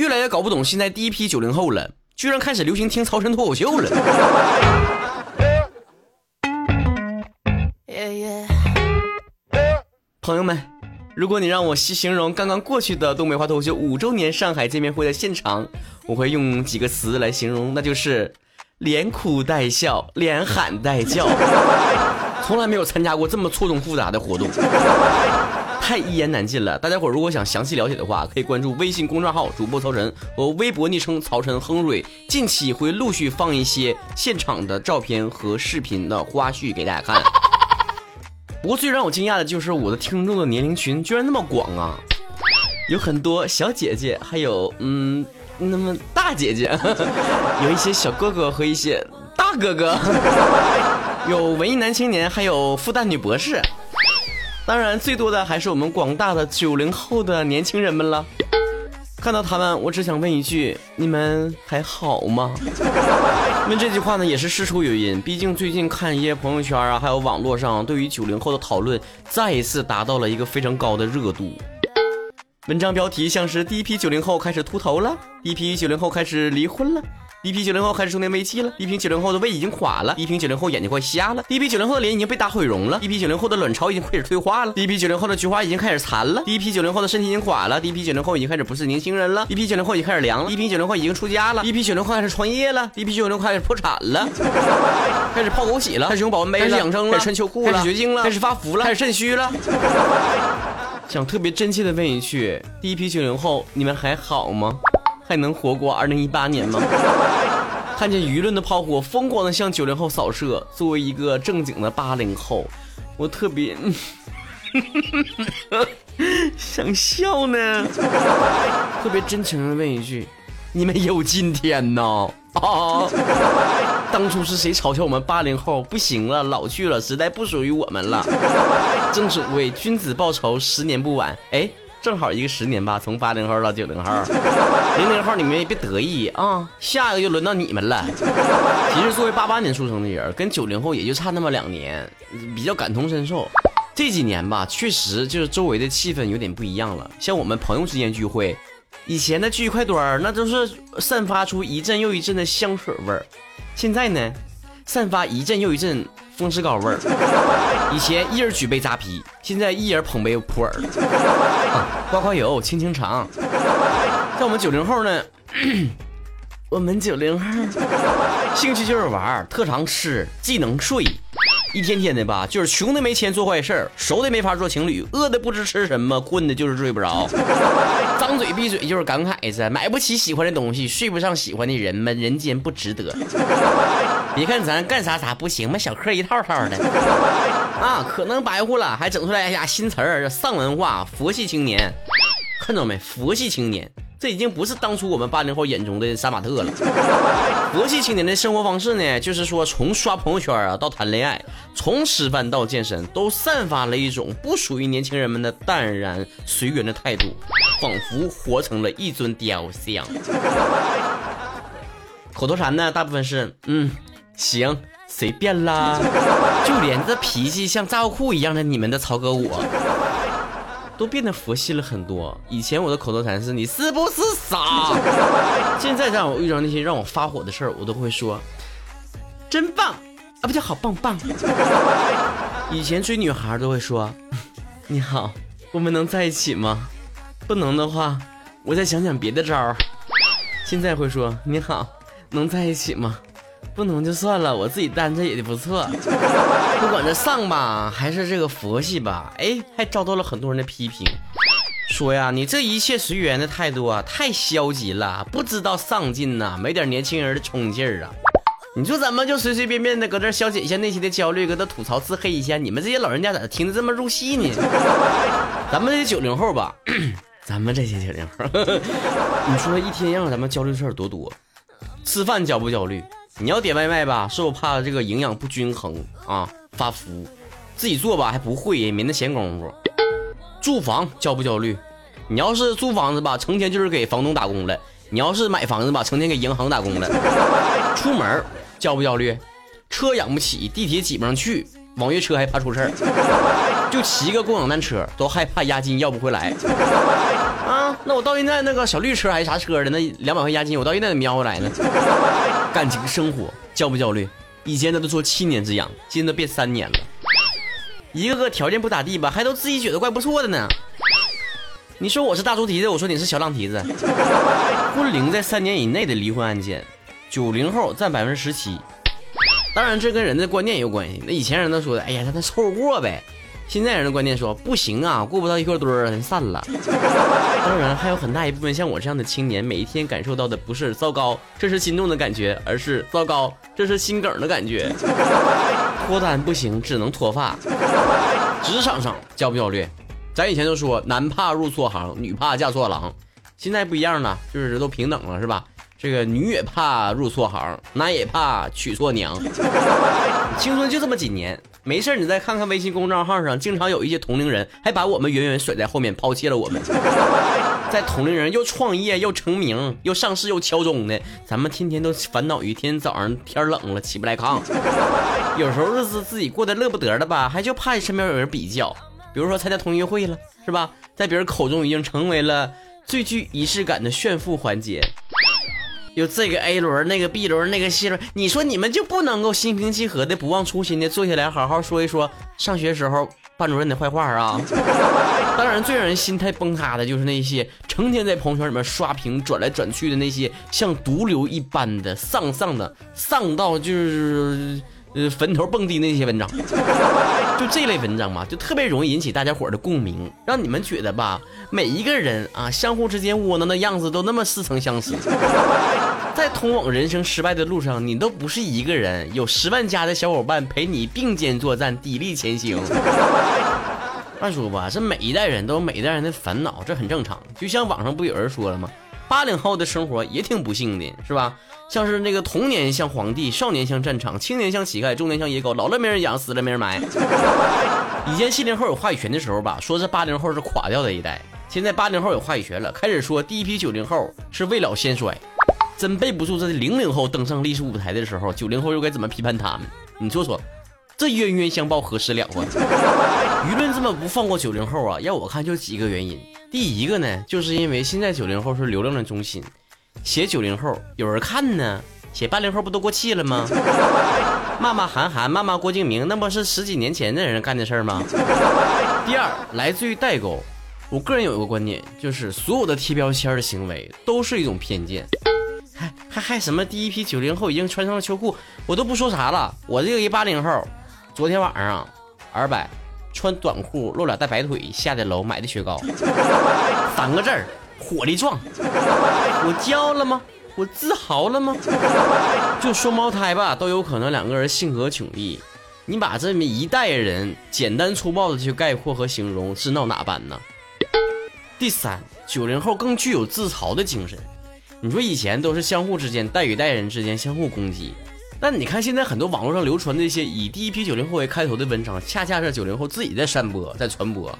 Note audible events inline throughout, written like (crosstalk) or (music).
越来越搞不懂现在第一批九零后了，居然开始流行听曹晨脱口秀了。朋友们，如果你让我形容刚刚过去的东北话脱口秀五周年上海见面会的现场，我会用几个词来形容，那就是连哭带笑，连喊带叫。从来没有参加过这么错综复杂的活动，太一言难尽了。大家伙如果想详细了解的话，可以关注微信公众号主播曹晨和微博昵称曹晨亨瑞，近期会陆续放一些现场的照片和视频的花絮给大家看。不过最让我惊讶的就是我的听众的年龄群居然那么广啊，有很多小姐姐，还有嗯那么大姐姐，(laughs) 有一些小哥哥和一些大哥哥。(laughs) 有文艺男青年，还有复旦女博士，当然最多的还是我们广大的九零后的年轻人们了。看到他们，我只想问一句：你们还好吗？问这句话呢，也是事出有因。毕竟最近看一些朋友圈啊，还有网络上对于九零后的讨论，再一次达到了一个非常高的热度。文章标题像是第一批九零后开始秃头了，第一批九零后开始离婚了。第一批九零后开始中年危机了，一批九零后的胃已经垮了，一批九零后眼睛快瞎了，第一批九零后的脸已经被打毁容了，第一批九零后的卵巢已经开始退化了，第一批九零后的菊花已经开始残了，第一批九零后的身体已经垮了，第一批九零后已经开始不是年轻人了，第一批九零后已经开始凉了，第一批九零后已经出家了，第一批九零后开始创业了，第一批九零后开始破产了，(laughs) 开始泡枸杞了，开始用保温杯了，开始养生了，开始穿秋裤了，开始绝经了，开始发福了，开始肾虚了。想特别真切的问一句：第一批九零后，你们还好吗？还能活过二零一八年吗？(laughs) 看见舆论的炮火疯狂的向九零后扫射，作为一个正经的八零后，我特别 (laughs) 想笑呢。特别真诚的问一句：你们有今天呢？啊！当初是谁嘲笑我们八零后不行了，老去了，时代不属于我们了？正所谓君子报仇，十年不晚。哎。正好一个十年吧，从八零后到九零后，零零后你们也别得意啊，下一个就轮到你们了。其实作为八八年出生的人，跟九零后也就差那么两年，比较感同身受。这几年吧，确实就是周围的气氛有点不一样了。像我们朋友之间聚会，以前的聚一块堆儿，那都是散发出一阵又一阵的香水味儿，现在呢，散发一阵又一阵。风湿膏味儿，以前一人举杯扎啤，现在一人捧杯普洱。刮刮油，清清肠。像我们九零后呢，(clears throat) 我们九零后兴趣就是玩，特长吃，技能睡，一天天的吧，就是穷的没钱做坏事儿，熟的没法做情侣，饿的不知吃什么，困的就是睡不着，张嘴闭嘴就是感慨着买不起喜欢的东西，睡不上喜欢的人们，人间不值得。(laughs) 别看咱干啥啥不行嘛，小课一套套的 (laughs) 啊，可能白活了，还整出来呀新词儿，丧文化，佛系青年，看到没？佛系青年，这已经不是当初我们八零后眼中的杀马特了。佛系青年的生活方式呢，就是说从刷朋友圈啊到谈恋爱，从吃饭到健身，都散发了一种不属于年轻人们的淡然随缘的态度，仿佛活成了一尊雕像。(laughs) 口头禅呢，大部分是嗯。行，随便啦。就连这脾气像炸药库一样的你们的曹哥，我都变得佛系了很多。以前我的口头禅是“你是不是傻”，现在让我遇到那些让我发火的事儿，我都会说“真棒”，啊不叫好棒棒。以前追女孩都会说“ (laughs) 你好，我们能在一起吗？”不能的话，我再想想别的招儿。现在会说“你好，能在一起吗？”不能就算了，我自己单着也不错。(laughs) 不管这丧吧，还是这个佛系吧，哎，还遭到了很多人的批评，说呀，你这一切随缘的态度啊，太消极了，不知道上进呐，没点年轻人的冲劲儿啊。你说怎么就随随便便的搁这消解一下内心的焦虑，搁这吐槽自黑一下？你们这些老人家咋听得这么入戏呢？咱们这些九零后吧，(clears throat) 咱们这些九零后，(clears throat) 你说一天让咱们焦虑事儿多多，吃饭焦不焦虑？你要点外卖吧，是不怕这个营养不均衡啊发福？自己做吧还不会，没那闲工夫。住房焦不焦虑？你要是租房子吧，成天就是给房东打工了；你要是买房子吧，成天给银行打工了。出门焦不焦虑？车养不起，地铁挤不上去，网约车还怕出事儿，就骑个共享单车都害怕押金要不回来。啊，那我到现在那个小绿车还是啥车的，那两百块押金我到现在得瞄回来呢。(laughs) 感情生活焦不焦虑？以前他都说七年之痒，今在都变三年了。一个个条件不咋地吧，还都自己觉得怪不错的呢。你说我是大猪蹄子，我说你是小浪蹄子。(laughs) 婚龄在三年以内的离婚案件，九零后占百分之十七。当然，这跟人的观念也有关系。那以前人都说的，哎呀，他他凑合过呗。现在人的观念说，不行啊，过不到一块堆儿，人散了。当然，还有很大一部分像我这样的青年，每一天感受到的不是糟糕，这是心动的感觉，而是糟糕，这是心梗的感觉。脱单不行，只能脱发。职场上焦不焦虑？咱以前都说男怕入错行，女怕嫁错郎，现在不一样了，就是都平等了，是吧？这个女也怕入错行，男也怕娶错娘。(laughs) 青春就这么几年，没事你再看看微信公众号上，经常有一些同龄人还把我们远远甩在后面，抛弃了我们。(laughs) 在同龄人又创业又成名又上市又敲钟的，咱们天天都烦恼于天天早上天冷了起不来炕。(laughs) 有时候日子自己过得乐不得的吧，还就怕身边有人比较。比如说参加同学会了，是吧？在别人口中已经成为了最具仪式感的炫富环节。有这个 A 轮，那个 B 轮，那个 C 轮，你说你们就不能够心平气和的、不忘初心的坐下来好好说一说上学时候班主任的坏话啊？(laughs) 当然，最让人心态崩塌的就是那些成天在朋友圈里面刷屏、转来转去的那些像毒瘤一般的丧丧的、丧到就是呃坟头蹦迪那些文章。就这类文章嘛，就特别容易引起大家伙的共鸣，让你们觉得吧，每一个人啊，相互之间窝囊的样子都那么似曾相识。(laughs) 在通往人生失败的路上，你都不是一个人，有十万加的小伙伴陪你并肩作战，砥砺前行。(laughs) 按说吧，这每一代人都有每一代人的烦恼，这很正常。就像网上不有人说了吗？八零后的生活也挺不幸的，是吧？像是那个童年像皇帝，少年像战场，青年像乞丐，中年像野狗，老了没人养，死了没人埋。(laughs) 以前七零后有话语权的时候吧，说是八零后是垮掉的一代。现在八零后有话语权了，开始说第一批九零后是未老先衰。(laughs) 真背不住这零零后登上历史舞台的时候，九零后又该怎么批判他们？你说说，这冤冤相报何时了啊？(laughs) 舆论这么不放过九零后啊？要我看就几个原因。第一个呢，就是因为现在九零后是流量的中心。写九零后有人看呢，写八零后不都过气了吗？(laughs) 骂骂韩寒，骂骂郭敬明，那不是十几年前的人干的事儿吗？(laughs) 第二，来自于代沟。我个人有一个观点，就是所有的贴标签的行为都是一种偏见。还还还什么第一批九零后已经穿上了秋裤，我都不说啥了。我这个一八零后，昨天晚上二百穿短裤露俩大白腿下的楼买的雪糕，(laughs) 三个字儿。火力壮，我骄傲了吗？我自豪了吗？就双胞胎吧，都有可能两个人性格迥异。你把这么一代人简单粗暴的去概括和形容，是闹哪般呢？第三，九零后更具有自嘲的精神。你说以前都是相互之间代与代人之间相互攻击，但你看现在很多网络上流传那些以第一批九零后为开头的文章，恰恰是九零后自己在散播，在传播。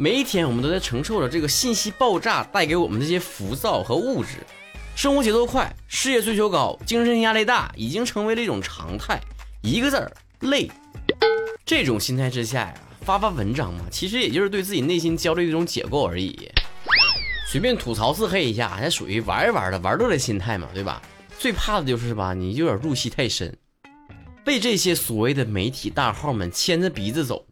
每一天，我们都在承受着这个信息爆炸带给我们这些浮躁和物质，生活节奏快，事业追求高，精神压力大，已经成为了一种常态。一个字儿累。这种心态之下呀，发发文章嘛，其实也就是对自己内心焦虑的一种解构而已。随便吐槽自黑一下，还属于玩一玩的玩乐的心态嘛，对吧？最怕的就是吧，你有点入戏太深，被这些所谓的媒体大号们牵着鼻子走。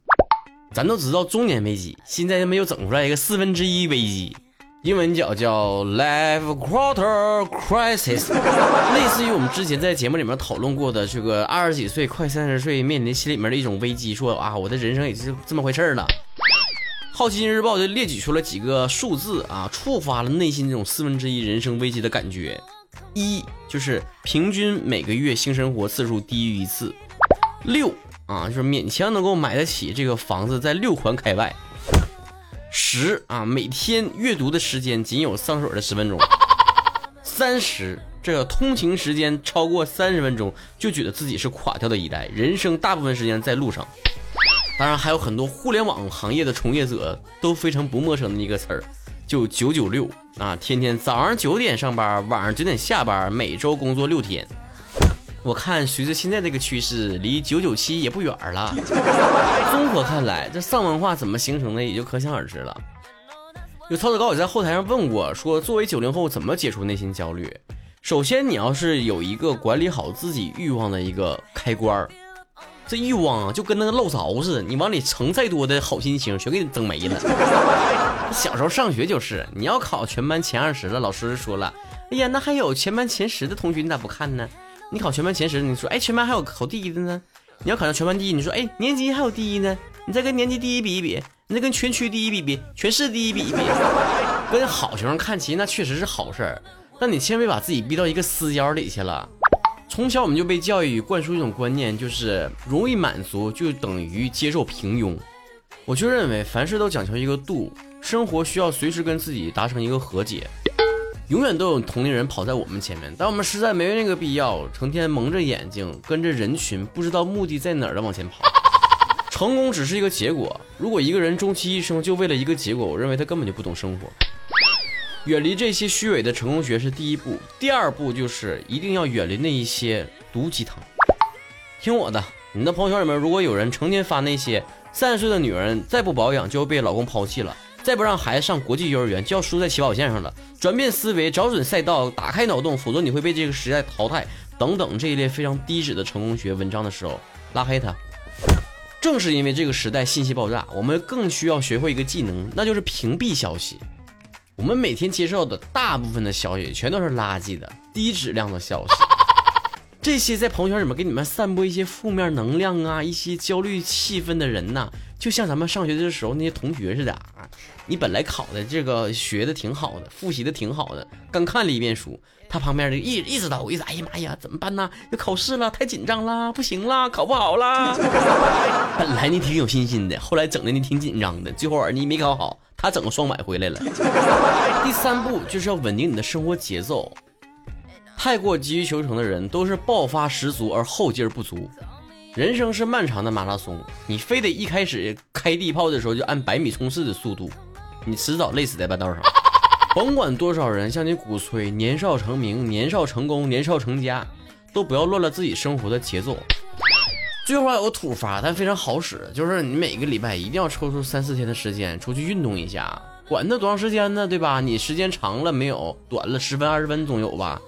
咱都知道中年危机，现在他们又整出来一个四分之一危机，英文叫叫 life quarter crisis，类似于我们之前在节目里面讨论过的这个二十几岁快三十岁面临心里面的一种危机，说啊我的人生也是这么回事儿了。好奇心日报就列举出了几个数字啊，触发了内心这种四分之一人生危机的感觉。一就是平均每个月性生活次数低于一次。六。啊，就是勉强能够买得起这个房子，在六环开外。十啊，每天阅读的时间仅有上水的十分钟。三十，这个通勤时间超过三十分钟，就觉得自己是垮掉的一代，人生大部分时间在路上。当然，还有很多互联网行业的从业者都非常不陌生的一个词儿，就九九六啊，天天早上九点上班，晚上九点下班，每周工作六天。我看，随着现在这个趋势，离九九七也不远了。(laughs) 综合看来，这丧文化怎么形成的，也就可想而知了。有曹子高也在后台上问过，说作为九零后怎么解除内心焦虑？首先，你要是有一个管理好自己欲望的一个开关儿，这欲望啊就跟那个漏勺似的，你往里盛再多的好心情，全给你整没了。(laughs) 小时候上学就是，你要考全班前二十了，老师说了，哎呀，那还有全班前十的同学，你咋不看呢？你考全班前十，你说，哎，全班还有考第一的呢？你要考上全班第一，你说，哎，年级还有第一呢？你再跟年级第一比一比。你再跟全区第一比一比，全市第一比一比，跟好学生看齐，那确实是好事儿。但你千万别把自己逼到一个死角里去了。从小我们就被教育灌输一种观念，就是容易满足就等于接受平庸。我就认为凡事都讲求一个度，生活需要随时跟自己达成一个和解。永远都有同龄人跑在我们前面，但我们实在没那个必要，成天蒙着眼睛跟着人群，不知道目的在哪儿的往前跑。(laughs) 成功只是一个结果。如果一个人终其一生就为了一个结果，我认为他根本就不懂生活。远离这些虚伪的成功学是第一步，第二步就是一定要远离那一些毒鸡汤。听我的，你的朋友圈里面如果有人成天发那些三十岁的女人再不保养就要被老公抛弃了，再不让孩子上国际幼儿园就要输在起跑线上了，转变思维，找准赛道，打开脑洞，否则你会被这个时代淘汰等等这一类非常低质的成功学文章的时候，拉黑他。正是因为这个时代信息爆炸，我们更需要学会一个技能，那就是屏蔽消息。我们每天接受的大部分的消息全都是垃圾的、低质量的消息。(laughs) 这些在朋友圈里面给你们散播一些负面能量啊、一些焦虑气氛的人呐，就像咱们上学的时候那些同学似的。你本来考的这个学的挺好的，复习的挺好的，刚看了一遍书。他旁边的一一直叨，一直哎呀妈呀，怎么办呢？要考试了，太紧张了，不行了，考不好了。(laughs) 本来你挺有信心的，后来整的你挺紧张的，最后你没考好，他整个双百回来了。第三步就是要稳定你的生活节奏。太过急于求成的人都是爆发十足而后劲儿不足。人生是漫长的马拉松，你非得一开始开地炮的时候就按百米冲刺的速度，你迟早累死在半道上。(laughs) 甭管多少人向你鼓吹年少成名、年少成功、年少成家，都不要乱了自己生活的节奏。最后还有个土法，但非常好使，就是你每个礼拜一定要抽出三四天的时间出去运动一下，管它多长时间呢，对吧？你时间长了没有，短了十分二十分总有吧？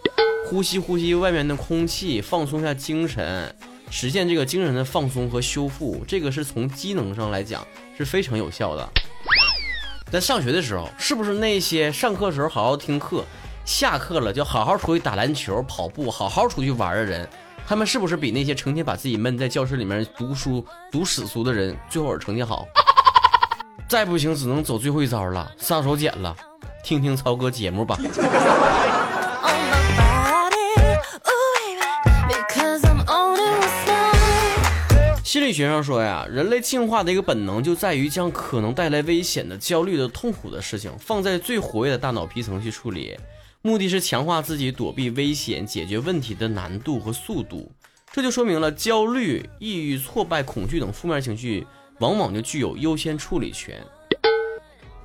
呼吸呼吸外面的空气，放松一下精神，实现这个精神的放松和修复，这个是从机能上来讲是非常有效的。在上学的时候，是不是那些上课时候好好听课，下课了就好好出去打篮球、跑步、好好出去玩的人，他们是不是比那些成天把自己闷在教室里面读书、读死书的人最后成绩好？(laughs) 再不行，只能走最后一招了，上手剪了。听听曹哥节目吧。心理学上说呀，人类进化的一个本能就在于将可能带来危险的、焦虑的、痛苦的事情放在最活跃的大脑皮层去处理，目的是强化自己躲避危险、解决问题的难度和速度。这就说明了焦虑、抑郁、挫败、恐惧等负面情绪往往就具有优先处理权。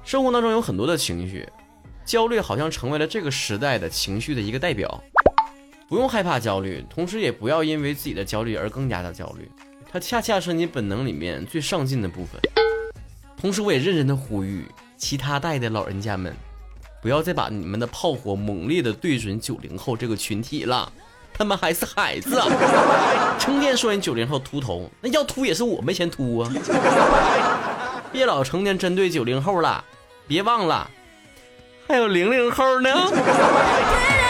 生活当中有很多的情绪，焦虑好像成为了这个时代的情绪的一个代表。不用害怕焦虑，同时也不要因为自己的焦虑而更加的焦虑。它恰恰是你本能里面最上进的部分。同时，我也认真的呼吁其他代的老人家们，不要再把你们的炮火猛烈的对准九零后这个群体了，他们还是孩子！(laughs) 成天说人九零后秃头，那要秃也是我没钱秃啊！(laughs) 别老成天针对九零后了，别忘了还有零零后呢。(laughs)